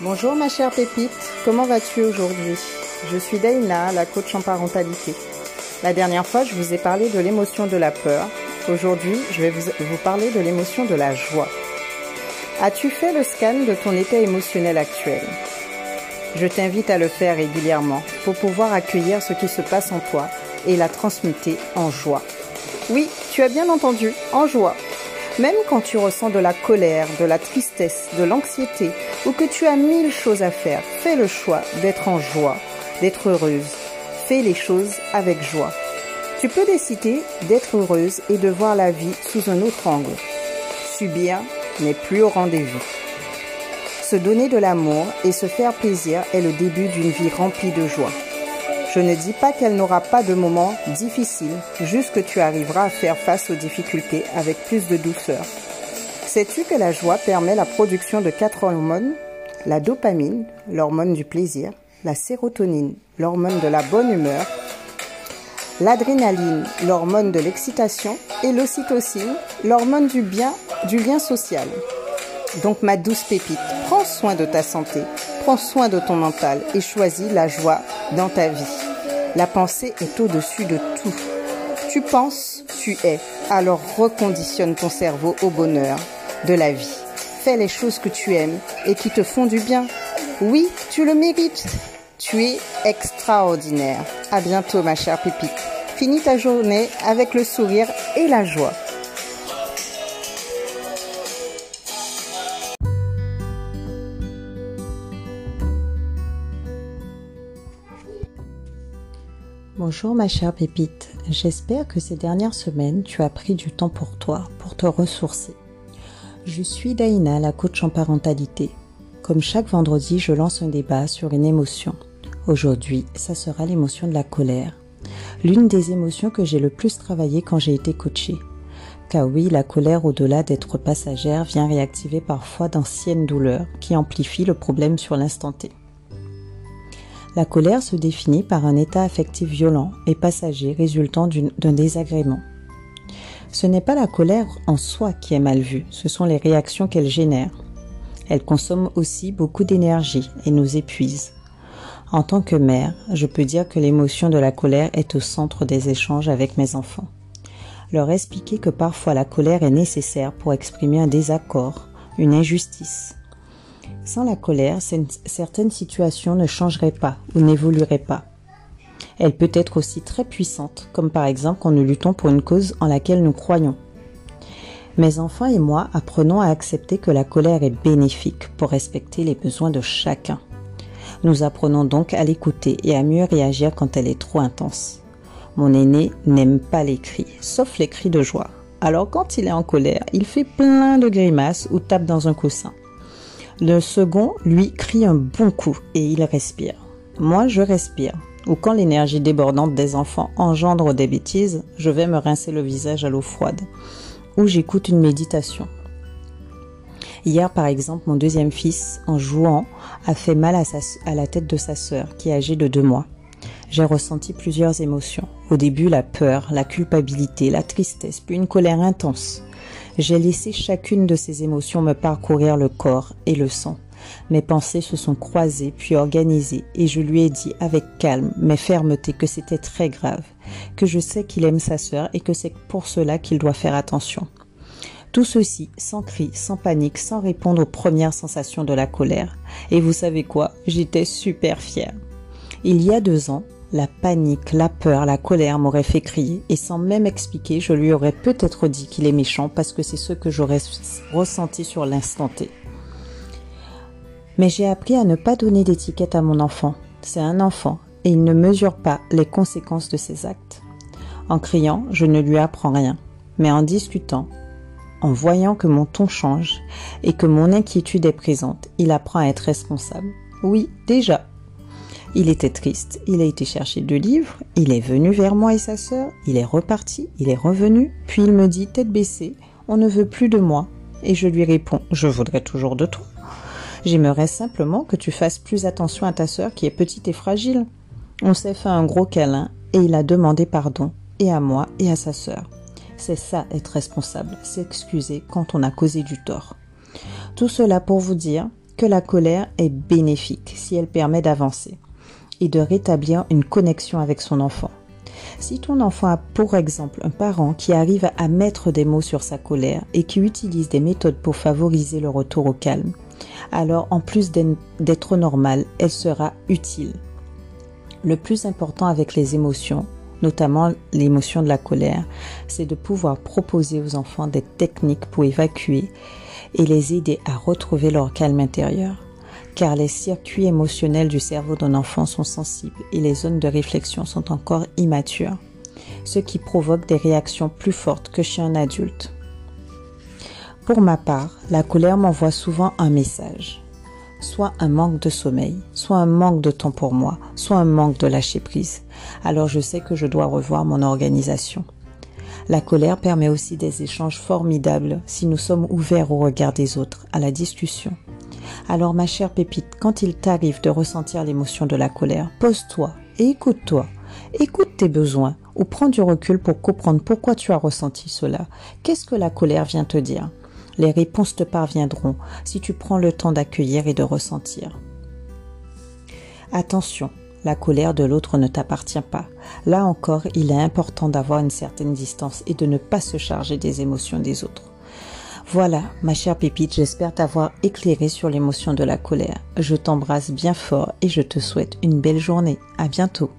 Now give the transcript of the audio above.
Bonjour ma chère Pépite, comment vas-tu aujourd'hui? Je suis Daina, la coach en parentalité. La dernière fois, je vous ai parlé de l'émotion de la peur. Aujourd'hui, je vais vous, parler de l'émotion de la joie. As-tu fait le scan de ton état émotionnel actuel? Je t'invite à le faire régulièrement pour pouvoir accueillir ce qui se passe en toi et la transmuter en joie. Oui, tu as bien entendu, en joie. Même quand tu ressens de la colère, de la tristesse, de l'anxiété, ou que tu as mille choses à faire, fais le choix d'être en joie, d'être heureuse. Fais les choses avec joie. Tu peux décider d'être heureuse et de voir la vie sous un autre angle. Subir n'est plus au rendez-vous. Se donner de l'amour et se faire plaisir est le début d'une vie remplie de joie. Je ne dis pas qu'elle n'aura pas de moments difficiles, juste que tu arriveras à faire face aux difficultés avec plus de douceur. Sais-tu que la joie permet la production de quatre hormones? La dopamine, l'hormone du plaisir, la sérotonine, l'hormone de la bonne humeur, l'adrénaline, l'hormone de l'excitation, et l'ocytocine, l'hormone du bien, du lien social. Donc ma douce pépite, prends soin de ta santé, prends soin de ton mental et choisis la joie dans ta vie. La pensée est au-dessus de tout. Tu penses, tu es. Alors reconditionne ton cerveau au bonheur de la vie. Fais les choses que tu aimes et qui te font du bien. Oui, tu le mérites. Tu es extraordinaire. À bientôt, ma chère pépite. Finis ta journée avec le sourire et la joie. Bonjour ma chère pépite, j'espère que ces dernières semaines tu as pris du temps pour toi, pour te ressourcer. Je suis Daina, la coach en parentalité. Comme chaque vendredi, je lance un débat sur une émotion. Aujourd'hui, ça sera l'émotion de la colère. L'une des émotions que j'ai le plus travaillé quand j'ai été coachée. Car oui, la colère, au-delà d'être passagère, vient réactiver parfois d'anciennes douleurs qui amplifient le problème sur l'instant T. La colère se définit par un état affectif violent et passager résultant d'un désagrément. Ce n'est pas la colère en soi qui est mal vue, ce sont les réactions qu'elle génère. Elle consomme aussi beaucoup d'énergie et nous épuise. En tant que mère, je peux dire que l'émotion de la colère est au centre des échanges avec mes enfants. Leur expliquer que parfois la colère est nécessaire pour exprimer un désaccord, une injustice, sans la colère, certaines situations ne changeraient pas ou n'évolueraient pas. Elle peut être aussi très puissante, comme par exemple quand nous luttons pour une cause en laquelle nous croyons. Mes enfants et moi apprenons à accepter que la colère est bénéfique pour respecter les besoins de chacun. Nous apprenons donc à l'écouter et à mieux réagir quand elle est trop intense. Mon aîné n'aime pas les cris, sauf les cris de joie. Alors quand il est en colère, il fait plein de grimaces ou tape dans un coussin. Le second, lui, crie un bon coup et il respire. Moi, je respire. Ou quand l'énergie débordante des enfants engendre des bêtises, je vais me rincer le visage à l'eau froide. Ou j'écoute une méditation. Hier, par exemple, mon deuxième fils, en jouant, a fait mal à, la tête de sa sœur, qui est âgée de deux mois. J'ai ressenti plusieurs émotions. Au début, la peur, la culpabilité, la tristesse, puis une colère intense. J'ai laissé chacune de ces émotions me parcourir le corps et le sang. Mes pensées se sont croisées puis organisées et je lui ai dit avec calme mais fermeté que c'était très grave, que je sais qu'il aime sa sœur et que c'est pour cela qu'il doit faire attention. Tout ceci sans cri, sans panique, sans répondre aux premières sensations de la colère. Et vous savez quoi? J'étais super fière. Il y a deux ans, la panique, la peur, la colère m'auraient fait crier et sans même expliquer, je lui aurais peut-être dit qu'il est méchant parce que c'est ce que j'aurais ressenti sur l'instant T. Mais j'ai appris à ne pas donner d'étiquette à mon enfant. C'est un enfant et il ne mesure pas les conséquences de ses actes. En criant, je ne lui apprends rien, mais en discutant, en voyant que mon ton change et que mon inquiétude est présente, il apprend à être responsable. Oui, déjà, il était triste, il a été chercher deux livres, il est venu vers moi et sa sœur, il est reparti, il est revenu, puis il me dit tête baissée, on ne veut plus de moi. Et je lui réponds, je voudrais toujours de toi. J'aimerais simplement que tu fasses plus attention à ta sœur qui est petite et fragile. On s'est fait un gros câlin et il a demandé pardon, et à moi et à sa sœur. C'est ça être responsable, s'excuser quand on a causé du tort. Tout cela pour vous dire que la colère est bénéfique si elle permet d'avancer et de rétablir une connexion avec son enfant. Si ton enfant a pour exemple un parent qui arrive à mettre des mots sur sa colère et qui utilise des méthodes pour favoriser le retour au calme, alors en plus d'être normale, elle sera utile. Le plus important avec les émotions, notamment l'émotion de la colère, c'est de pouvoir proposer aux enfants des techniques pour évacuer et les aider à retrouver leur calme intérieur. Car les circuits émotionnels du cerveau d'un enfant sont sensibles et les zones de réflexion sont encore immatures, ce qui provoque des réactions plus fortes que chez un adulte. Pour ma part, la colère m'envoie souvent un message. Soit un manque de sommeil, soit un manque de temps pour moi, soit un manque de lâcher prise. Alors je sais que je dois revoir mon organisation. La colère permet aussi des échanges formidables si nous sommes ouverts au regard des autres, à la discussion. Alors ma chère Pépite, quand il t'arrive de ressentir l'émotion de la colère, pose-toi et écoute-toi. Écoute tes besoins ou prends du recul pour comprendre pourquoi tu as ressenti cela. Qu'est-ce que la colère vient te dire? Les réponses te parviendront si tu prends le temps d'accueillir et de ressentir. Attention, la colère de l'autre ne t'appartient pas. Là encore, il est important d'avoir une certaine distance et de ne pas se charger des émotions des autres. Voilà, ma chère Pépite, j'espère t'avoir éclairé sur l'émotion de la colère. Je t'embrasse bien fort et je te souhaite une belle journée. À bientôt.